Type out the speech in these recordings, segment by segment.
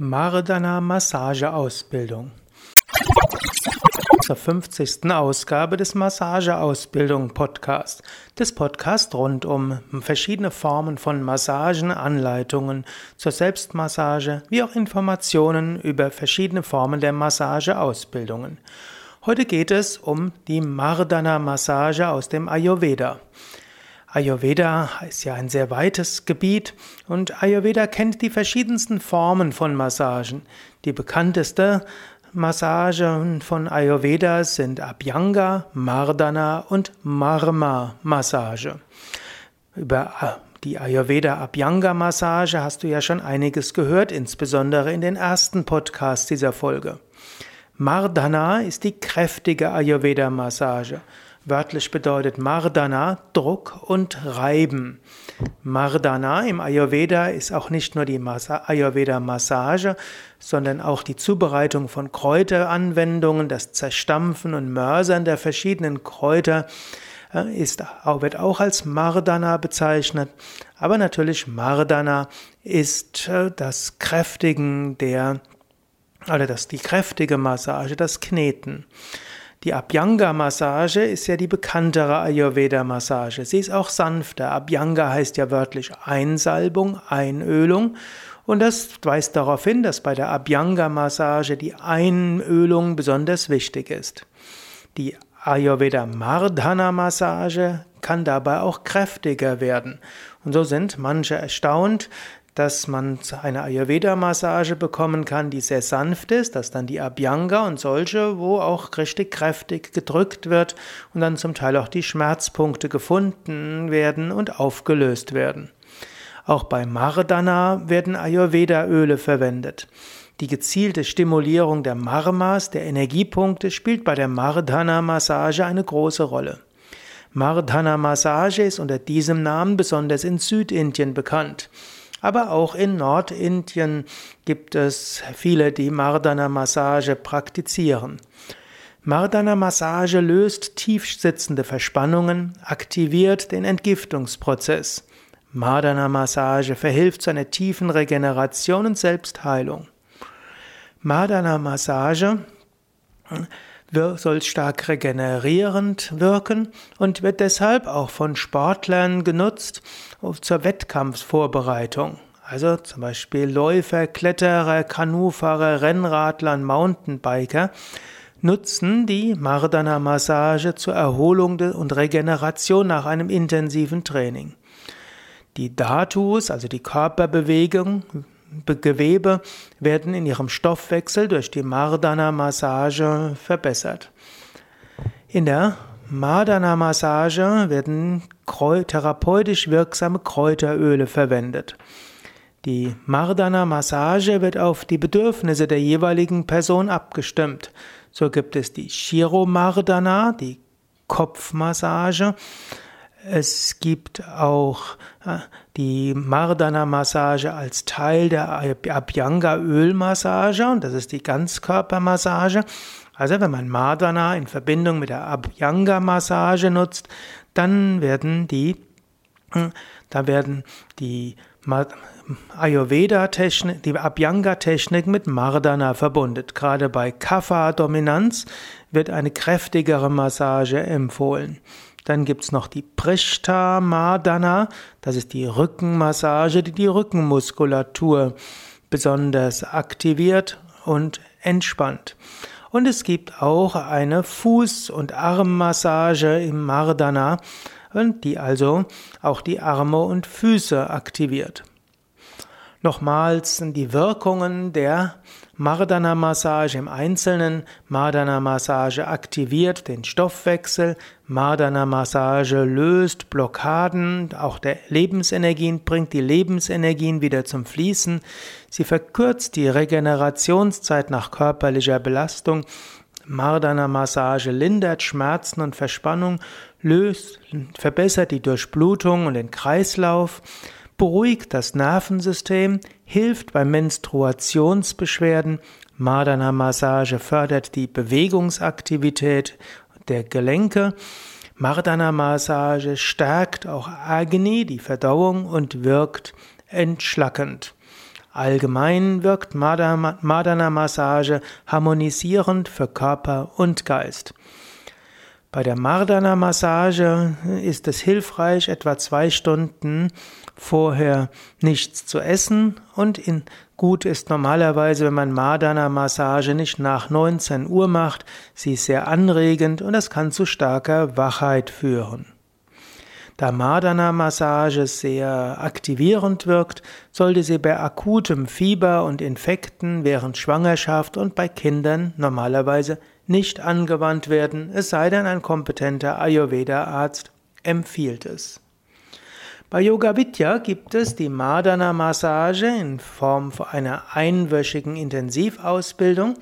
Mardana Massageausbildung. Zur 50. Ausgabe des Massageausbildung Podcast. Des Podcasts rund um verschiedene Formen von Massagen, Anleitungen zur Selbstmassage, wie auch Informationen über verschiedene Formen der Massageausbildungen. Heute geht es um die Mardana Massage aus dem Ayurveda. Ayurveda ist ja ein sehr weites Gebiet und Ayurveda kennt die verschiedensten Formen von Massagen. Die bekannteste Massagen von Ayurveda sind Abhyanga, Mardana und Marma Massage. Über äh, die Ayurveda Abhyanga Massage hast du ja schon einiges gehört, insbesondere in den ersten Podcasts dieser Folge. Mardana ist die kräftige Ayurveda Massage. Wörtlich bedeutet Mardana Druck und Reiben. Mardana im Ayurveda ist auch nicht nur die Ayurveda-Massage, sondern auch die Zubereitung von Kräuteranwendungen, das Zerstampfen und Mörsern der verschiedenen Kräuter äh, ist, wird auch als Mardana bezeichnet. Aber natürlich Mardana ist äh, das Kräftigen der, oder das, die kräftige Massage, das Kneten. Die Abhyanga-Massage ist ja die bekanntere Ayurveda-Massage. Sie ist auch sanfter. Abhyanga heißt ja wörtlich Einsalbung, Einölung. Und das weist darauf hin, dass bei der Abhyanga-Massage die Einölung besonders wichtig ist. Die Ayurveda Mardhana Massage kann dabei auch kräftiger werden. Und so sind manche erstaunt, dass man eine Ayurveda-Massage bekommen kann, die sehr sanft ist, dass dann die Abhyanga und solche, wo auch richtig kräftig gedrückt wird und dann zum Teil auch die Schmerzpunkte gefunden werden und aufgelöst werden. Auch bei Mardana werden Ayurveda-Öle verwendet. Die gezielte Stimulierung der Marmas, der Energiepunkte, spielt bei der Mardana-Massage eine große Rolle. Mardana-Massage ist unter diesem Namen besonders in Südindien bekannt. Aber auch in Nordindien gibt es viele, die Mardana-Massage praktizieren. Mardana-Massage löst tief sitzende Verspannungen, aktiviert den Entgiftungsprozess. Mardana-Massage verhilft zu einer tiefen Regeneration und Selbstheilung. Mardana-Massage soll stark regenerierend wirken und wird deshalb auch von Sportlern genutzt zur Wettkampfvorbereitung. Also zum Beispiel Läufer, Kletterer, Kanufahrer, Rennradler Mountainbiker nutzen die Mardana-Massage zur Erholung und Regeneration nach einem intensiven Training. Die Dhatus, also die Körperbewegung, Gewebe werden in ihrem Stoffwechsel durch die Mardana-Massage verbessert. In der Mardana-Massage werden therapeutisch wirksame Kräuteröle verwendet. Die Mardana-Massage wird auf die Bedürfnisse der jeweiligen Person abgestimmt. So gibt es die Shiro-Mardana, die Kopfmassage, es gibt auch äh, die Mardana-Massage als Teil der Abhyanga-Ölmassage und das ist die Ganzkörpermassage. Also wenn man Mardana in Verbindung mit der Abhyanga-Massage nutzt, dann werden die, hm, da werden die Ayurveda-Technik, die Abhyanga-Technik mit Mardana verbunden. Gerade bei Kapha-Dominanz wird eine kräftigere Massage empfohlen. Dann gibt's noch die Prishta Madana, das ist die Rückenmassage, die die Rückenmuskulatur besonders aktiviert und entspannt. Und es gibt auch eine Fuß- und Armmassage im Mardana, die also auch die Arme und Füße aktiviert. Nochmals die Wirkungen der Mardana-Massage im Einzelnen. Mardana-Massage aktiviert den Stoffwechsel. Mardana-Massage löst Blockaden, auch der Lebensenergien, bringt die Lebensenergien wieder zum Fließen. Sie verkürzt die Regenerationszeit nach körperlicher Belastung. Mardana-Massage lindert Schmerzen und Verspannung, löst, verbessert die Durchblutung und den Kreislauf beruhigt das Nervensystem, hilft bei Menstruationsbeschwerden, Mardana-Massage fördert die Bewegungsaktivität der Gelenke, Mardana-Massage stärkt auch Agni, die Verdauung und wirkt entschlackend. Allgemein wirkt Mardana-Massage harmonisierend für Körper und Geist. Bei der Mardana-Massage ist es hilfreich, etwa zwei Stunden vorher nichts zu essen und in, gut ist normalerweise, wenn man Mardana-Massage nicht nach 19 Uhr macht. Sie ist sehr anregend und das kann zu starker Wachheit führen. Da Mardana-Massage sehr aktivierend wirkt, sollte sie bei akutem Fieber und Infekten während Schwangerschaft und bei Kindern normalerweise nicht angewandt werden, es sei denn ein kompetenter Ayurveda-Arzt empfiehlt es. Bei Yoga Vidya gibt es die Madana Massage in Form einer einwöchigen Intensivausbildung.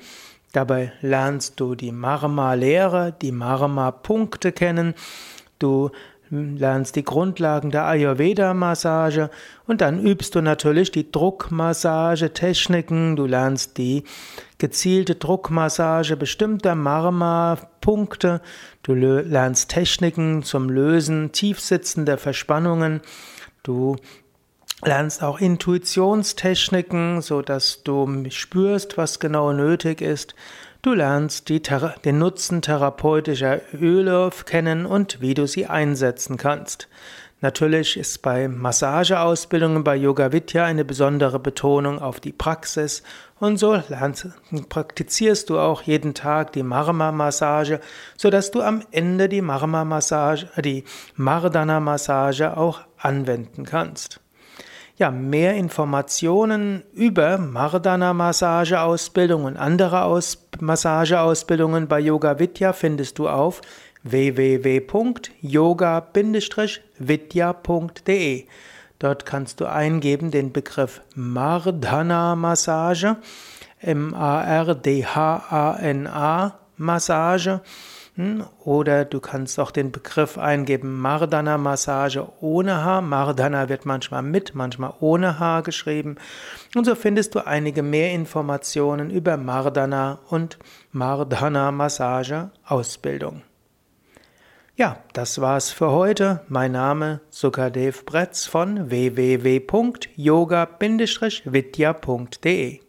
Dabei lernst du die Marma-Lehre, die Marma-Punkte kennen. Du lernst die Grundlagen der Ayurveda-Massage und dann übst du natürlich die Druckmassage-Techniken, du lernst die gezielte Druckmassage bestimmter Marma-Punkte, du lernst Techniken zum Lösen tiefsitzender Verspannungen, du lernst auch Intuitionstechniken, so dass du spürst, was genau nötig ist. Du lernst die, den Nutzen therapeutischer Öle kennen und wie du sie einsetzen kannst. Natürlich ist bei Massageausbildungen bei Yoga Vidya eine besondere Betonung auf die Praxis und so lernst, praktizierst du auch jeden Tag die Marma-Massage, sodass du am Ende die Marma-Massage, die Mardana-Massage auch anwenden kannst. Ja, mehr Informationen über Mardana-Massageausbildung und andere Aus Massageausbildungen bei Yoga Vidya findest du auf www.yoga-vidya.de. Dort kannst du eingeben den Begriff Mardana-Massage, M-A-R-D-H-A-N-A Massage hm? Oder du kannst auch den Begriff eingeben Mardana Massage ohne Haar. Mardana wird manchmal mit, manchmal ohne Haar geschrieben. Und so findest du einige mehr Informationen über Mardana und Mardana Massage Ausbildung. Ja, das war's für heute. Mein Name Sukadev Bretz von www.yoga-vidya.de